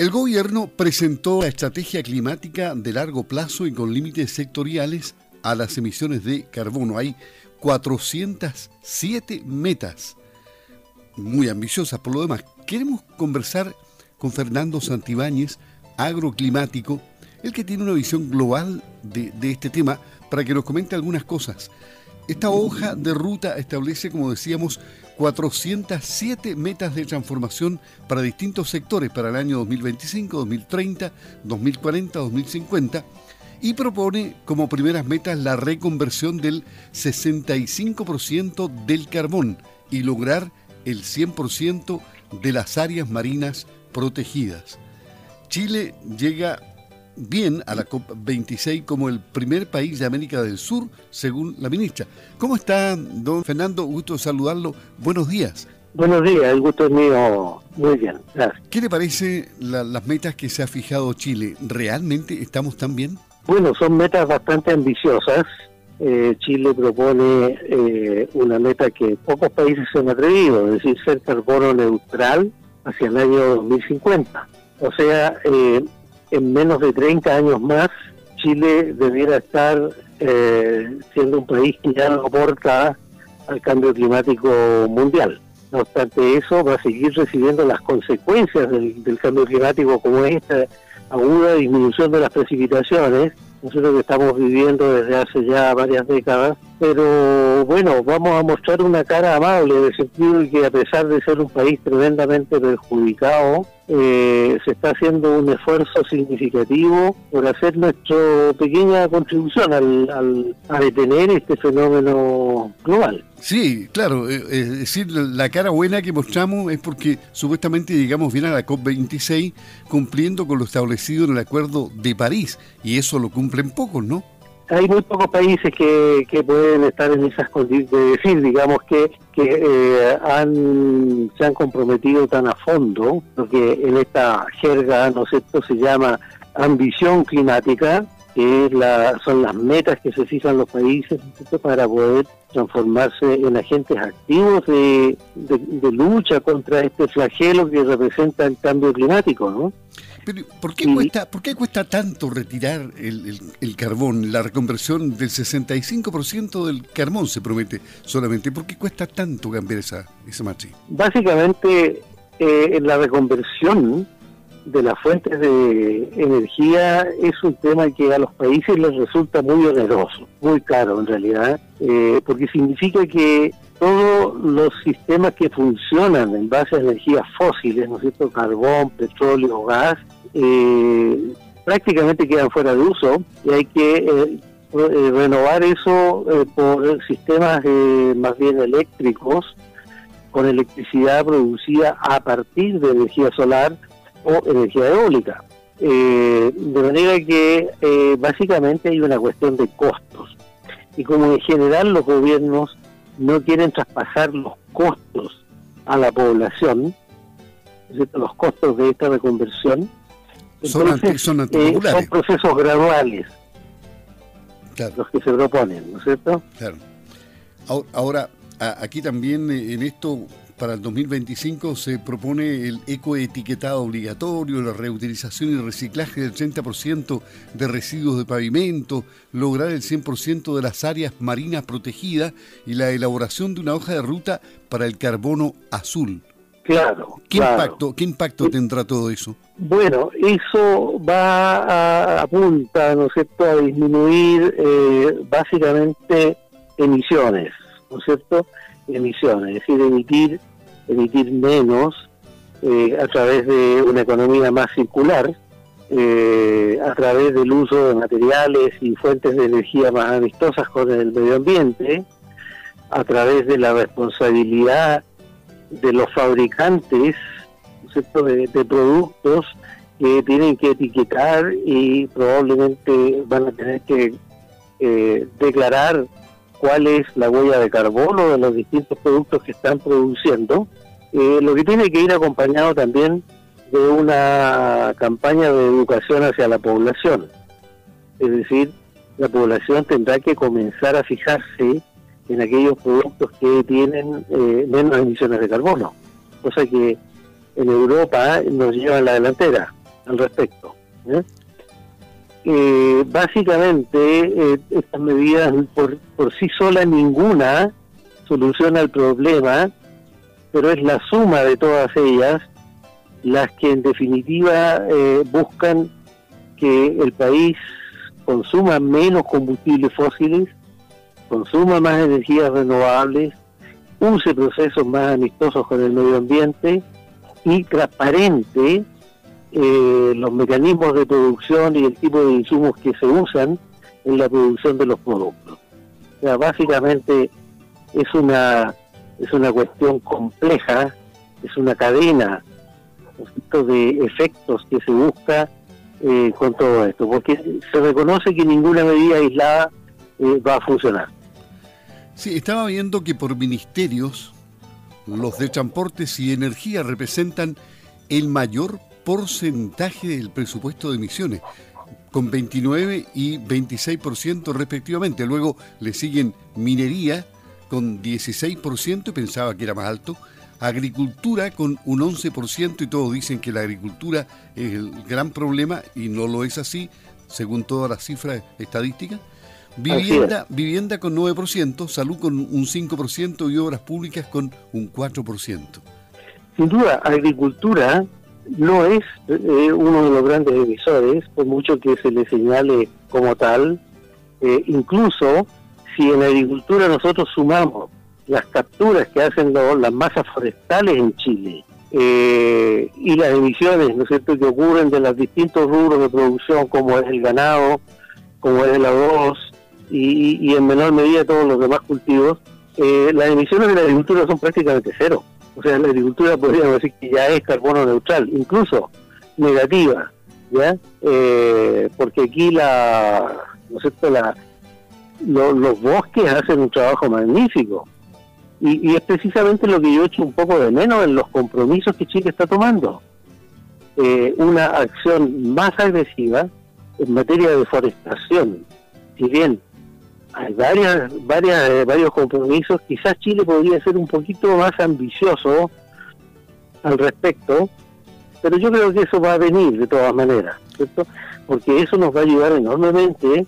El gobierno presentó la estrategia climática de largo plazo y con límites sectoriales a las emisiones de carbono. Hay 407 metas, muy ambiciosas por lo demás. Queremos conversar con Fernando Santibáñez, agroclimático, el que tiene una visión global de, de este tema, para que nos comente algunas cosas. Esta hoja de ruta establece, como decíamos, 407 metas de transformación para distintos sectores para el año 2025, 2030, 2040, 2050 y propone como primeras metas la reconversión del 65% del carbón y lograr el 100% de las áreas marinas protegidas. Chile llega bien a la COP26 como el primer país de América del Sur, según la ministra. ¿Cómo está, don Fernando? Gusto saludarlo. Buenos días. Buenos días, el gusto es mío. Muy bien, gracias. ¿Qué le parece las metas que se ha fijado Chile? ¿Realmente estamos tan bien? Bueno, son metas bastante ambiciosas. Eh, Chile propone eh, una meta que pocos países se han atrevido, es decir, ser carbono neutral hacia el año 2050. O sea, eh, en menos de 30 años más, Chile debiera estar eh, siendo un país que ya no aporta al cambio climático mundial. No obstante eso, va a seguir recibiendo las consecuencias del, cambio climático como esta aguda disminución de las precipitaciones, nosotros que estamos viviendo desde hace ya varias décadas, pero bueno, vamos a mostrar una cara amable, el sentido de que a pesar de ser un país tremendamente perjudicado, eh, se está haciendo un esfuerzo significativo por hacer nuestra pequeña contribución al, a detener este fenómeno global. Sí, claro, eh, es decir, la cara buena que mostramos es porque supuestamente llegamos bien a la COP26 cumpliendo con lo establecido en el Acuerdo de París, y eso lo cumplen pocos, ¿no? Hay muy pocos países que, pueden estar en esas condiciones, de decir, digamos, que, que eh, han, se han comprometido tan a fondo, lo que en esta jerga, ¿no sé, se llama ambición climática, que es la, son las metas que se fijan los países para poder transformarse en agentes activos de, de, lucha contra este flagelo que representa el cambio climático, ¿no? Pero ¿por qué, cuesta, ¿por qué cuesta tanto retirar el, el, carbón, la reconversión del 65% del carbón se promete solamente? ¿Por qué cuesta tanto cambiar esa, esa matriz? Básicamente, eh, la reconversión de las fuentes de energía es un tema que a los países les resulta muy oneroso, muy caro en realidad, eh, porque significa que todos los sistemas que funcionan en base a energías fósiles, ¿no es cierto?, carbón, petróleo, gas, eh, prácticamente quedan fuera de uso y hay que eh, eh, renovar eso por sistemas más bien eléctricos, con electricidad producida a partir de energía solar o energía eólica. de manera que básicamente hay una cuestión de costos. Y como en general los gobiernos no quieren traspasar los costos a la población, los costos de esta reconversión, son, eh, son, procesos graduales los que se proponen, ¿no es cierto? Claro. Ahora, aquí también eh, en esto, para el 2025 se propone el ecoetiquetado obligatorio, la reutilización y reciclaje del 30% de residuos de pavimento, lograr el 100% de las áreas marinas protegidas y la elaboración de una hoja de ruta para el carbono azul. Claro. ¿Qué, Impacto, ¿qué impacto tendrá todo eso? Bueno, eso va a apunta, ¿no es cierto?, a disminuir eh, básicamente emisiones, ¿no es cierto?, emisiones, es decir, emitir, emitir menos eh, a través de una economía más circular, eh, a través del uso de materiales y fuentes de energía más amistosas con el medio ambiente, a través de la responsabilidad de los fabricantes de, productos que tienen que etiquetar y probablemente van a tener que eh, declarar cuál es la huella de carbono de los distintos productos que están produciendo, eh, lo que tiene que ir acompañado también de una campaña de educación hacia la población. Es decir, la población tendrá que comenzar a fijarse en aquellos productos que tienen eh, menos emisiones de carbono, cosa que en Europa nos lleva en la delantera. al respecto. Eh, básicamente, estas medidas por, por sí sola ninguna soluciona el problema, pero es la suma de todas ellas las que en definitiva buscan que el país consuma menos combustibles fósiles, consuma más energías renovables, use procesos más amistosos con el medio ambiente y transparente eh, los mecanismos de producción y el tipo de insumos que se usan en la producción de los productos. O sea, básicamente es una es una cuestión compleja, es una cadena de efectos que se busca eh, con todo esto, porque se reconoce que ninguna medida aislada eh, va a funcionar. Sí, estaba viendo que por ministerios los de transportes y energía representan el mayor porcentaje del presupuesto de emisiones, con 29 y 26% respectivamente. Luego le siguen minería con 16% y pensaba que era más alto, agricultura con un 11% y todos dicen que la agricultura es el gran problema y no lo es así, según todas las cifras estadísticas. Vivienda, vivienda con 9%, salud con un 5% y obras públicas con un 4%. Sin duda, agricultura no es eh, uno de los grandes emisores, por mucho que se le señale como tal. Eh, incluso si en agricultura nosotros sumamos las capturas que hacen las masas forestales en Chile eh, y las emisiones, ¿no es cierto?, que ocurren de los distintos rubros de producción, como es el ganado, como es el arroz y, en menor medida todos los demás cultivos, eh, las emisiones de la agricultura son prácticamente cero. O sea, la agricultura podríamos decir que ya es carbono neutral, incluso negativa, ¿ya? Eh, porque aquí la, ¿no es cierto?, la, los bosques hacen un trabajo magnífico y, es precisamente lo que yo echo un poco de menos en los compromisos que Chile está tomando. Eh, una acción más agresiva en materia de deforestación. Si bien hay varias, varias, eh, varios compromisos, quizás Chile podría ser un poquito más ambicioso al respecto, pero yo creo que eso va a venir de todas maneras. Porque eso nos va a ayudar enormemente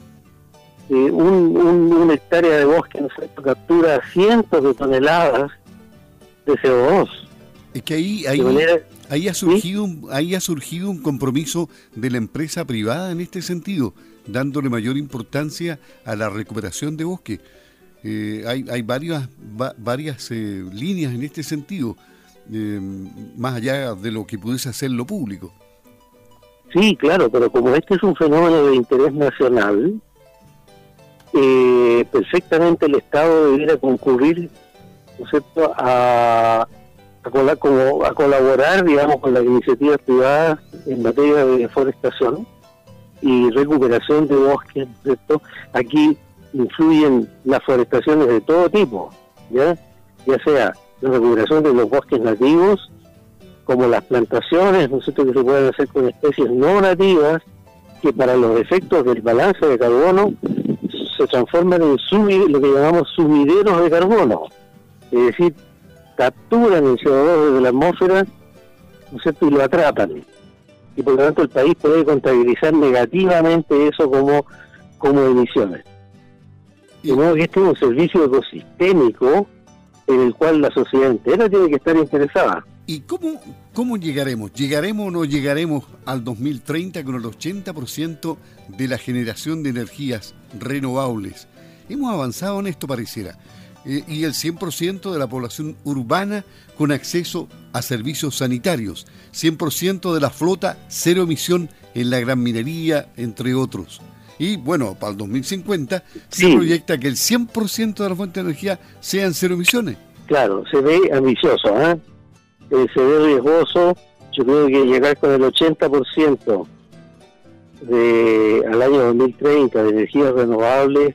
un, una hectárea de bosque captura cientos de toneladas de CO2. Es que ahí, ahí, ahí, ha surgido ahí ha surgido un compromiso de la empresa privada en este sentido, dándole mayor importancia a la recuperación de bosque. Eh, hay, hay varias, varias eh, líneas en este sentido, eh, más allá de lo que pudiese hacer lo público. Sí, claro, pero como este es un fenómeno de interés nacional, eh, perfectamente el Estado debiera concurrir A, como, a colaborar digamos con las iniciativas privadas en materia de deforestación y recuperación de bosques ¿cierto? aquí influyen las forestaciones de todo tipo ya ya sea la recuperación de los bosques nativos como las plantaciones ¿no que se pueden hacer con especies no nativas que para los efectos del balance de carbono se transforman en lo que llamamos sumideros de carbono, es decir, capturan el CO2 desde la atmósfera y lo atrapan. Y por lo tanto el país puede contabilizar negativamente eso como, como emisiones. De modo que este es un servicio ecosistémico en el cual la sociedad entera tiene que estar interesada. ¿Y cómo, cómo llegaremos? ¿Llegaremos o no llegaremos al 2030 con el 80% de la generación de energías renovables? Hemos avanzado en esto, pareciera. Eh, y el 100% de la población urbana con acceso a servicios sanitarios. 100% de la flota cero emisión en la gran minería, entre otros. Y bueno, para el 2050 se proyecta que el 100% de la fuente de energía sean cero emisiones. Claro, se ve ambicioso, ¿eh? Eh, se ve riesgoso. Yo creo que llegar con el 80% de, al año 2030 de energías renovables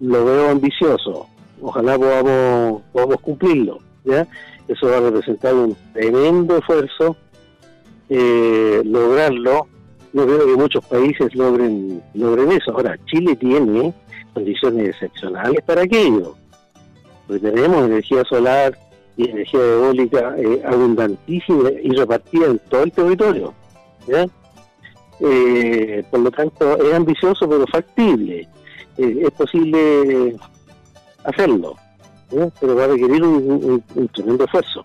lo veo ambicioso. Ojalá podamos, podamos cumplirlo. ¿ya? Eso va a representar un tremendo esfuerzo eh, lograrlo. No creo que muchos países logren, logren eso. Ahora, Chile tiene condiciones excepcionales para aquello. Porque tenemos energía solar, y energía eólica eh, abundantísima y repartida en todo el territorio. Eh, por lo tanto, es ambicioso pero factible. Eh, es posible hacerlo, pero va a requerir un, tremendo esfuerzo,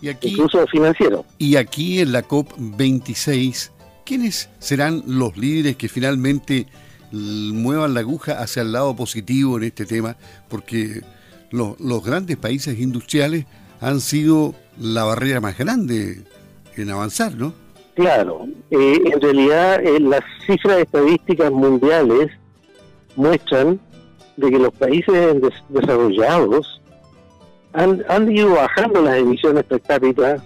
y aquí, incluso financiero. Y aquí en la COP26, ¿quiénes serán los líderes que finalmente muevan la aguja hacia el lado positivo en este tema? Porque los grandes países industriales han sido la barrera más grande en avanzar, ¿no? Claro, eh, en realidad eh, las cifras estadísticas mundiales muestran de que los países desarrollados han, han ido bajando las emisiones per cápita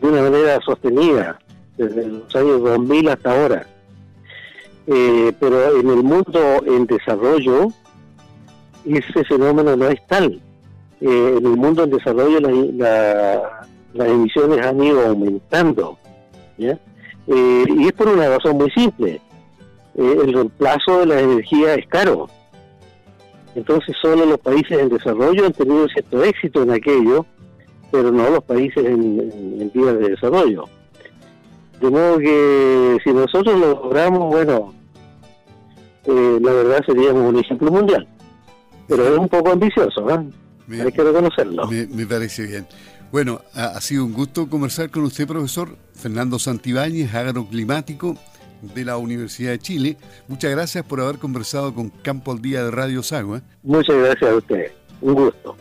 de una manera sostenida desde los años 2000 hasta ahora. Eh, pero en el mundo en desarrollo ese fenómeno no es tal. en el mundo en desarrollo las emisiones han ido aumentando. Eh, y es por una razón muy simple. Eh, el reemplazo de la energía es caro. Entonces solo los países en desarrollo han tenido cierto éxito en aquello, pero no los países en, vías de desarrollo. De modo que si nosotros lo logramos, bueno, eh, la verdad seríamos un ejemplo mundial. Pero es un poco ambicioso, Hay que reconocerlo. me parece bien. Bueno, ha, sido un gusto conversar con usted, profesor Fernando Santibáñez, agroclimático de la Universidad de Chile. Muchas gracias por haber conversado con Campo al Día de Radio Sagua. Muchas gracias a usted. Un gusto.